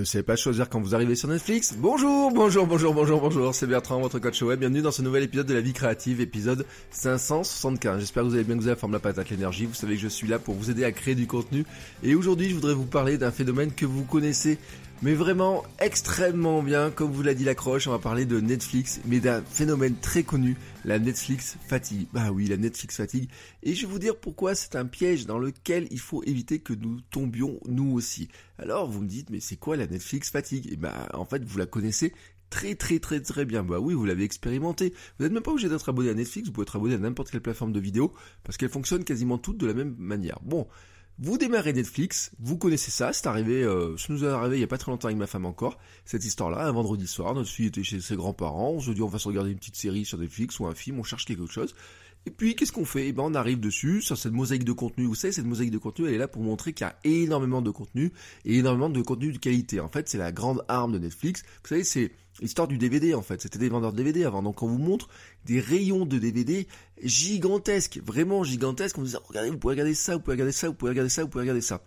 ne savez pas choisir quand vous arrivez sur Netflix Bonjour, bonjour, bonjour, bonjour, bonjour, c'est Bertrand, votre coach web. Bienvenue dans ce nouvel épisode de la vie créative, épisode 575. J'espère que vous allez bien, que vous avez la forme la patate, l'énergie. Vous savez que je suis là pour vous aider à créer du contenu. Et aujourd'hui, je voudrais vous parler d'un phénomène que vous connaissez mais vraiment extrêmement bien, comme vous l'a dit l'accroche, on va parler de Netflix, mais d'un phénomène très connu, la Netflix fatigue. Bah oui, la Netflix fatigue. Et je vais vous dire pourquoi c'est un piège dans lequel il faut éviter que nous tombions nous aussi. Alors vous me dites, mais c'est quoi la Netflix fatigue? Et bah en fait, vous la connaissez très très très très bien. Bah oui, vous l'avez expérimenté. Vous n'êtes même pas obligé d'être abonné à Netflix, vous pouvez être abonné à n'importe quelle plateforme de vidéo, parce qu'elles fonctionnent quasiment toutes de la même manière. Bon, vous démarrez Netflix, vous connaissez ça, c'est arrivé, euh, ça nous est arrivé il y a pas très longtemps avec ma femme encore, cette histoire-là, un vendredi soir, notre fille était chez ses grands-parents, on se dit on va se regarder une petite série sur Netflix ou un film, on cherche quelque chose, et puis qu'est-ce qu'on fait? Eh ben on arrive dessus sur cette mosaïque de contenu. Vous savez cette mosaïque de contenu, elle est là pour montrer qu'il y a énormément de contenu et énormément de contenu de qualité. En fait, c'est la grande arme de Netflix. Vous savez, c'est l'histoire du DVD en fait. C'était des vendeurs de DVD avant. Donc on vous montre des rayons de DVD gigantesques, vraiment gigantesques. On vous dit regardez, vous pouvez regarder ça, vous pouvez regarder ça, vous pouvez regarder ça, vous pouvez regarder ça.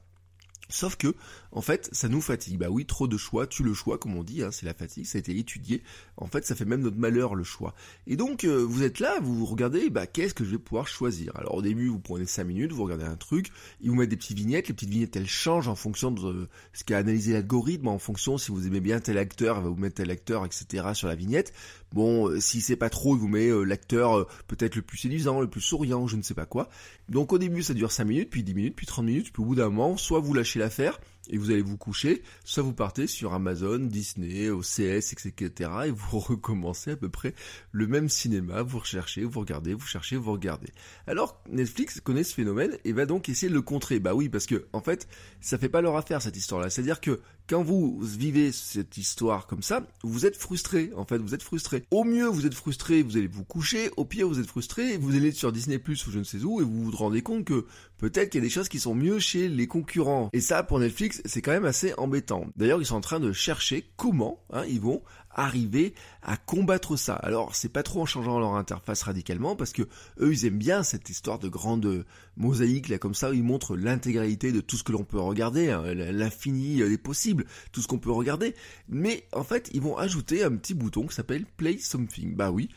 Sauf que, en fait, ça nous fatigue. Bah oui, trop de choix, tue le choix, comme on dit, hein, c'est la fatigue, ça a été étudié. En fait, ça fait même notre malheur, le choix. Et donc, euh, vous êtes là, vous regardez, bah qu'est-ce que je vais pouvoir choisir? Alors au début, vous prenez 5 minutes, vous regardez un truc, ils vous mettent des petites vignettes, les petites vignettes, elles changent en fonction de ce qu'a analysé l'algorithme, en fonction si vous aimez bien tel acteur, il va vous mettre tel acteur, etc. sur la vignette. Bon, euh, si c'est pas trop, il vous met euh, l'acteur peut-être le plus séduisant, le plus souriant, je ne sais pas quoi. Donc au début, ça dure 5 minutes, puis 10 minutes, puis 30 minutes, puis au bout d'un moment, soit vous lâchez l'affaire, et vous allez vous coucher, soit vous partez sur Amazon, Disney, OCS, etc. et vous recommencez à peu près le même cinéma, vous recherchez, vous regardez, vous cherchez, vous regardez. Alors Netflix connaît ce phénomène et va donc essayer de le contrer. Bah oui, parce que en fait, ça fait pas leur affaire cette histoire-là. C'est-à-dire que quand vous vivez cette histoire comme ça, vous êtes frustré. En fait, vous êtes frustré. Au mieux, vous êtes frustré, vous allez vous coucher. Au pire, vous êtes frustré, vous allez sur Disney Plus ou je ne sais où et vous vous rendez compte que peut-être qu'il y a des choses qui sont mieux chez les concurrents. Et ça, pour Netflix, c'est quand même assez embêtant. D'ailleurs, ils sont en train de chercher comment hein, ils vont arriver à combattre ça. Alors c'est pas trop en changeant leur interface radicalement parce que eux ils aiment bien cette histoire de grande mosaïque là comme ça où ils montrent l'intégralité de tout ce que l'on peut regarder, hein, l'infini des possibles, tout ce qu'on peut regarder. Mais en fait ils vont ajouter un petit bouton qui s'appelle Play Something. Bah oui,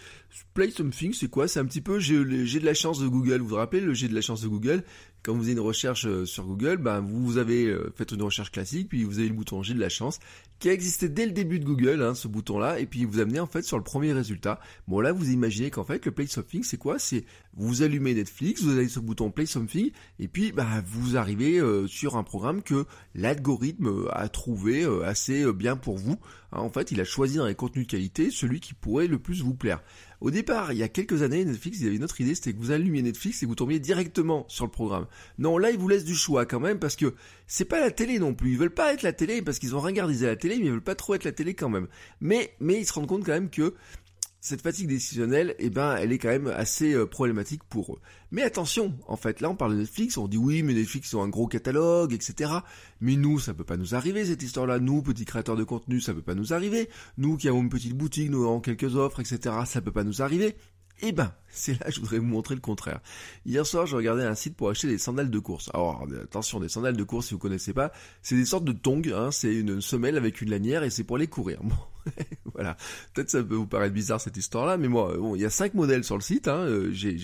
Play Something c'est quoi? C'est un petit peu j'ai de la chance de Google. Vous vous rappelez le j'ai de la chance de Google quand vous avez une recherche euh, sur Google, ben vous avez euh, fait une recherche classique, puis vous avez le bouton J'ai de la chance, qui a existé dès le début de Google, hein, ce bouton-là, et puis vous amenez en fait sur le premier résultat. Bon là, vous imaginez qu'en fait le Play Something, c'est quoi? C'est vous allumez Netflix, vous avez ce bouton Play Something, et puis bah, vous arrivez euh, sur un programme que l'algorithme a trouvé assez bien pour vous. En fait, il a choisi dans les contenus de qualité celui qui pourrait le plus vous plaire. Au départ, il y a quelques années, Netflix, il avait une autre idée, c'était que vous allumiez Netflix et vous tombiez directement sur le programme. Non, là, ils vous laissent du choix quand même parce que c'est pas la télé non plus. Ils veulent pas être la télé parce qu'ils ont regardé la télé, mais ils veulent pas trop être la télé quand même. Mais ils se rendent compte quand même que cette fatigue décisionnelle, eh ben, elle est quand même assez euh, problématique pour eux. Mais attention, en fait, là on parle de Netflix, on dit oui, mais Netflix ont un gros catalogue, etc. Mais nous, ça peut pas nous arriver cette histoire-là. Nous, petits créateurs de contenu, ça peut pas nous arriver. Nous qui avons une petite boutique, nous avons quelques offres, etc. Ça peut pas nous arriver. Eh ben, c'est là que je voudrais vous montrer le contraire. Hier soir, je regardais un site pour acheter des sandales de course. Alors, attention, des sandales de course, si vous connaissez pas, c'est des sortes de tongs, hein, c'est une semelle avec une lanière et c'est pour aller courir. voilà. Peut-être ça peut vous paraître bizarre cette histoire-là, mais moi, bon, il y a cinq modèles sur le site. Hein. Euh, j'ai,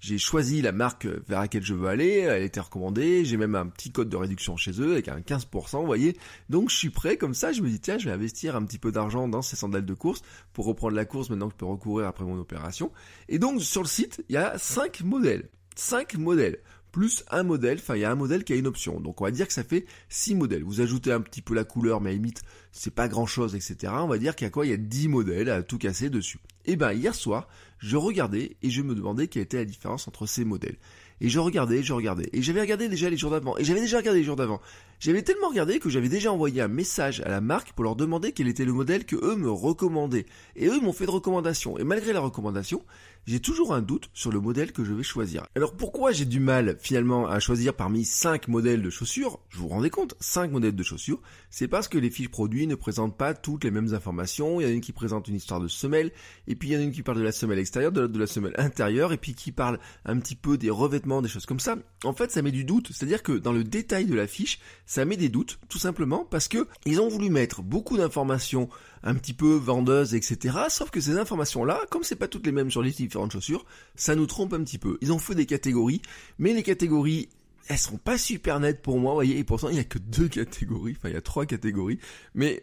j'ai, choisi la marque vers laquelle je veux aller. Elle été recommandée. J'ai même un petit code de réduction chez eux avec un 15%, vous voyez. Donc je suis prêt comme ça. Je me dis tiens, je vais investir un petit peu d'argent dans ces sandales de course pour reprendre la course maintenant que je peux recourir après mon opération. Et donc sur le site, il y a cinq modèles. Cinq modèles plus un modèle, enfin il y a un modèle qui a une option. Donc on va dire que ça fait 6 modèles. Vous ajoutez un petit peu la couleur, mais à limite c'est pas grand chose, etc. On va dire qu'il y a quoi? Il y a 10 modèles à tout casser dessus. Et eh ben hier soir, je regardais et je me demandais quelle était la différence entre ces modèles. Et je regardais, je regardais. Et j'avais regardé déjà les jours d'avant. Et j'avais déjà regardé les jours d'avant. J'avais tellement regardé que j'avais déjà envoyé un message à la marque pour leur demander quel était le modèle que eux me recommandaient. Et eux m'ont fait de recommandations. Et malgré la recommandation, j'ai toujours un doute sur le modèle que je vais choisir. Alors pourquoi j'ai du mal finalement à choisir parmi 5 modèles de chaussures? Je vous rendez compte 5 modèles de chaussures, c'est parce que les fiches produits ne présentent pas toutes les mêmes informations. Il y en a une qui présente une histoire de semelle, et puis il y en a une qui parle de la semelle de la semelle intérieure, et puis qui parle un petit peu des revêtements, des choses comme ça. En fait, ça met du doute. C'est-à-dire que dans le détail de la fiche, ça met des doutes, tout simplement parce que ils ont voulu mettre beaucoup d'informations un petit peu vendeuses, etc. Sauf que ces informations-là, comme c'est pas toutes les mêmes sur les différentes chaussures, ça nous trompe un petit peu. Ils ont fait des catégories, mais les catégories elles sont pas super nettes pour moi, voyez, et pourtant il y a que deux catégories, enfin il y a trois catégories, mais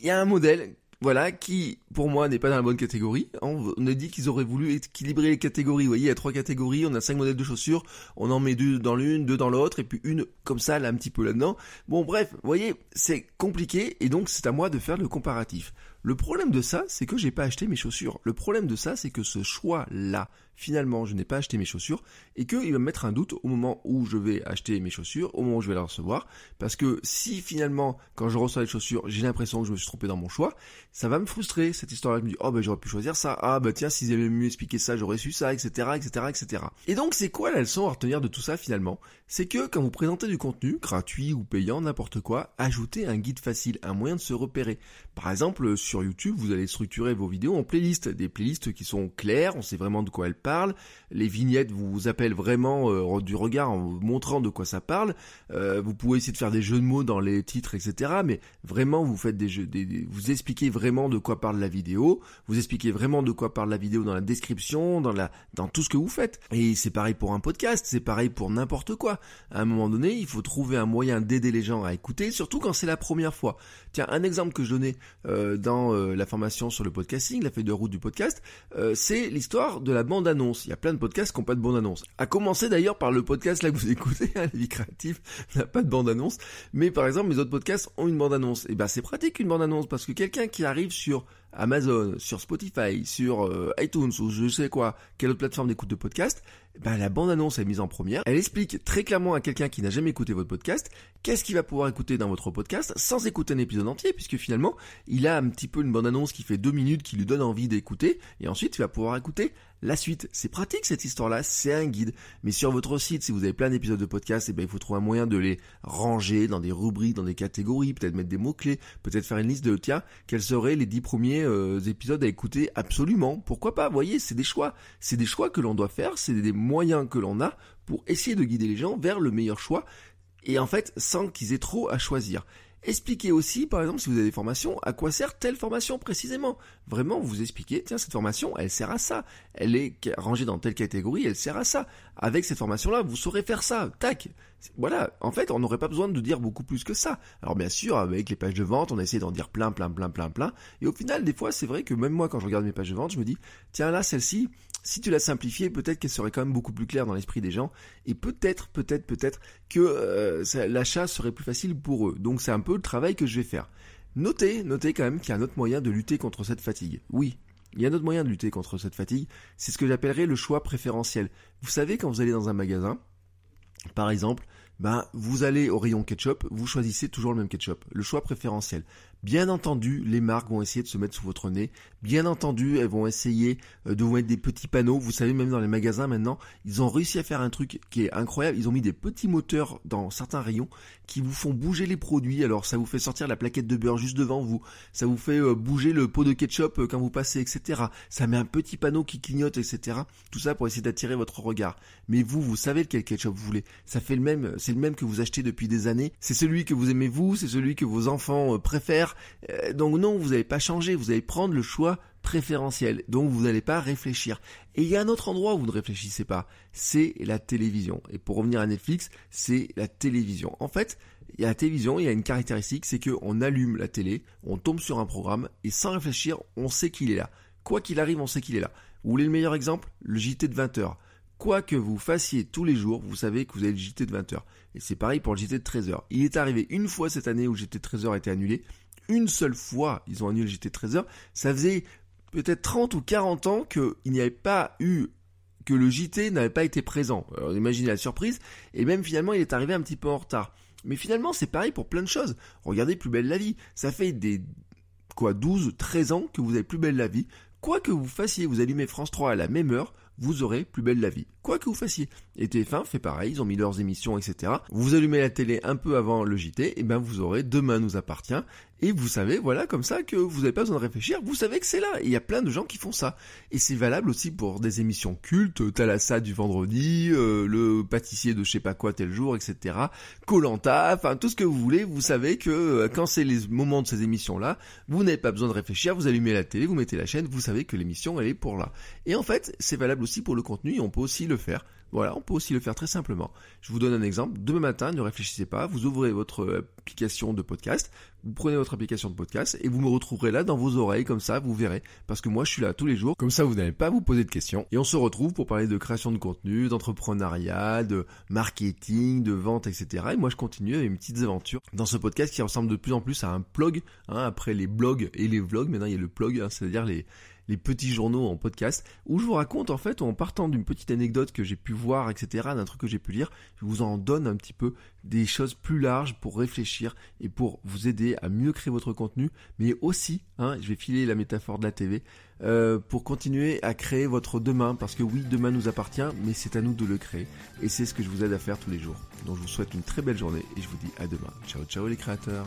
il y a un modèle voilà, qui pour moi n'est pas dans la bonne catégorie. On a dit qu'ils auraient voulu équilibrer les catégories. Vous voyez, il y a trois catégories, on a cinq modèles de chaussures, on en met deux dans l'une, deux dans l'autre, et puis une comme ça, là, un petit peu là-dedans. Bon, bref, vous voyez, c'est compliqué, et donc c'est à moi de faire le comparatif. Le problème de ça, c'est que j'ai pas acheté mes chaussures. Le problème de ça, c'est que ce choix-là, finalement, je n'ai pas acheté mes chaussures et qu'il va me mettre un doute au moment où je vais acheter mes chaussures, au moment où je vais les recevoir. Parce que si finalement, quand je reçois les chaussures, j'ai l'impression que je me suis trompé dans mon choix, ça va me frustrer. Cette histoire-là me dit, oh ben j'aurais pu choisir ça. Ah ben tiens, s'ils avaient mieux expliqué ça, j'aurais su ça, etc., etc., etc. Et donc, c'est quoi la leçon à retenir de tout ça finalement? C'est que quand vous présentez du contenu, gratuit ou payant, n'importe quoi, ajoutez un guide facile, un moyen de se repérer. Par exemple, sur YouTube, vous allez structurer vos vidéos en playlists, des playlists qui sont claires, on sait vraiment de quoi elles parlent. Les vignettes vous appellent vraiment euh, du regard en vous montrant de quoi ça parle. Euh, vous pouvez essayer de faire des jeux de mots dans les titres, etc. Mais vraiment, vous faites des jeux, vous expliquez vraiment de quoi parle la vidéo. Vous expliquez vraiment de quoi parle la vidéo dans la description, dans la, dans tout ce que vous faites. Et c'est pareil pour un podcast, c'est pareil pour n'importe quoi. À un moment donné, il faut trouver un moyen d'aider les gens à écouter, surtout quand c'est la première fois. Tiens, un exemple que je donnais euh, dans euh, la formation sur le podcasting, la feuille de route du podcast, euh, c'est l'histoire de la bande-annonce. Il y a plein de podcasts qui n'ont pas de bande-annonce. À commencer d'ailleurs par le podcast là que vous écoutez, hein, la vie créative n'a pas de bande-annonce, mais par exemple mes autres podcasts ont une bande-annonce. Et ben c'est pratique une bande-annonce parce que quelqu'un qui arrive sur Amazon, sur Spotify, sur iTunes ou je sais quoi, quelle autre plateforme d'écoute de podcast, ben, la bande-annonce est mise en première. Elle explique très clairement à quelqu'un qui n'a jamais écouté votre podcast qu'est-ce qu'il va pouvoir écouter dans votre podcast sans écouter un épisode entier, puisque finalement, il a un petit peu une bande-annonce qui fait deux minutes, qui lui donne envie d'écouter, et ensuite, il va pouvoir écouter la suite. C'est pratique cette histoire-là, c'est un guide. Mais sur votre site, si vous avez plein d'épisodes de podcast, eh ben, il faut trouver un moyen de les ranger dans des rubriques, dans des catégories, peut-être mettre des mots-clés, peut-être faire une liste de, tiens, quels seraient les dix premiers euh, épisodes à écouter? Absolument. Pourquoi pas, vous voyez, c'est des choix. C'est des choix que l'on doit faire, c'est des moyens que l'on a pour essayer de guider les gens vers le meilleur choix. Et en fait, sans qu'ils aient trop à choisir. Expliquez aussi, par exemple, si vous avez des formations, à quoi sert telle formation précisément. Vraiment, vous expliquez, tiens, cette formation, elle sert à ça. Elle est rangée dans telle catégorie, elle sert à ça. Avec cette formation-là, vous saurez faire ça. Tac. Voilà. En fait, on n'aurait pas besoin de dire beaucoup plus que ça. Alors bien sûr, avec les pages de vente, on a essayé d'en dire plein, plein, plein, plein, plein. Et au final, des fois, c'est vrai que même moi, quand je regarde mes pages de vente, je me dis, tiens, là, celle-ci, si tu la simplifiais, peut-être qu'elle serait quand même beaucoup plus claire dans l'esprit des gens. Et peut-être, peut-être, peut-être que euh, l'achat serait plus facile pour eux. Donc c'est un peu le travail que je vais faire. Notez, notez quand même qu'il y a un autre moyen de lutter contre cette fatigue. Oui, il y a un autre moyen de lutter contre cette fatigue, c'est ce que j'appellerais le choix préférentiel. Vous savez, quand vous allez dans un magasin, par exemple, ben, vous allez au rayon ketchup, vous choisissez toujours le même ketchup, le choix préférentiel. Bien entendu, les marques vont essayer de se mettre sous votre nez. Bien entendu, elles vont essayer euh, de vous mettre des petits panneaux. Vous savez, même dans les magasins maintenant, ils ont réussi à faire un truc qui est incroyable. Ils ont mis des petits moteurs dans certains rayons qui vous font bouger les produits. Alors, ça vous fait sortir la plaquette de beurre juste devant vous. Ça vous fait euh, bouger le pot de ketchup euh, quand vous passez, etc. Ça met un petit panneau qui clignote, etc. Tout ça pour essayer d'attirer votre regard. Mais vous, vous savez lequel ketchup vous voulez. Ça fait le même, c'est le même que vous achetez depuis des années. C'est celui que vous aimez vous, c'est celui que vos enfants préfèrent euh, donc non, vous n'allez pas changer, vous allez prendre le choix préférentiel. Donc vous n'allez pas réfléchir. Et il y a un autre endroit où vous ne réfléchissez pas, c'est la télévision. Et pour revenir à Netflix, c'est la télévision. En fait, il y a la télévision, il y a une caractéristique, c'est qu'on allume la télé, on tombe sur un programme, et sans réfléchir, on sait qu'il est là. Quoi qu'il arrive, on sait qu'il est là. Vous voulez le meilleur exemple? Le JT de 20h. Quoi que vous fassiez tous les jours, vous savez que vous avez le JT de 20h. Et c'est pareil pour le JT de 13h. Il est arrivé une fois cette année où le JT de 13h a été annulé une seule fois, ils ont annulé le JT 13h, ça faisait peut-être 30 ou 40 ans qu'il n'y avait pas eu que le JT n'avait pas été présent. Alors, imaginez la surprise, et même finalement il est arrivé un petit peu en retard. Mais finalement c'est pareil pour plein de choses. Regardez Plus belle la vie, ça fait des quoi 12, 13 ans que vous avez Plus belle la vie. Quoi que vous fassiez, vous allumez France 3 à la même heure, vous aurez plus belle la vie. Quoi que vous fassiez. Et TF1 fait pareil, ils ont mis leurs émissions, etc. Vous allumez la télé un peu avant le JT, et ben vous aurez Demain nous appartient. Et vous savez, voilà, comme ça, que vous n'avez pas besoin de réfléchir, vous savez que c'est là. Et il y a plein de gens qui font ça. Et c'est valable aussi pour des émissions cultes, Talassa du vendredi, euh, le pâtissier de je sais pas quoi tel jour, etc. Colanta, enfin tout ce que vous voulez, vous savez que euh, quand c'est les moments de ces émissions-là, vous n'avez pas besoin de réfléchir, vous allumez la télé, vous mettez la chaîne, vous savez que l'émission, elle est pour là. Et en fait, c'est valable aussi pour le contenu, et on peut aussi le faire. Voilà, on aussi le faire très simplement. Je vous donne un exemple. Demain matin, ne réfléchissez pas, vous ouvrez votre application de podcast, vous prenez votre application de podcast et vous me retrouverez là dans vos oreilles, comme ça, vous verrez. Parce que moi, je suis là tous les jours, comme ça, vous n'allez pas vous poser de questions. Et on se retrouve pour parler de création de contenu, d'entrepreneuriat, de marketing, de vente, etc. Et moi, je continue avec mes petites aventures dans ce podcast qui ressemble de plus en plus à un blog. Hein, après les blogs et les vlogs, maintenant il y a le blog, hein, c'est-à-dire les les petits journaux en podcast, où je vous raconte en fait, en partant d'une petite anecdote que j'ai pu voir, etc., d'un truc que j'ai pu lire, je vous en donne un petit peu des choses plus larges pour réfléchir et pour vous aider à mieux créer votre contenu, mais aussi, hein, je vais filer la métaphore de la TV, euh, pour continuer à créer votre demain, parce que oui, demain nous appartient, mais c'est à nous de le créer, et c'est ce que je vous aide à faire tous les jours. Donc je vous souhaite une très belle journée, et je vous dis à demain. Ciao ciao les créateurs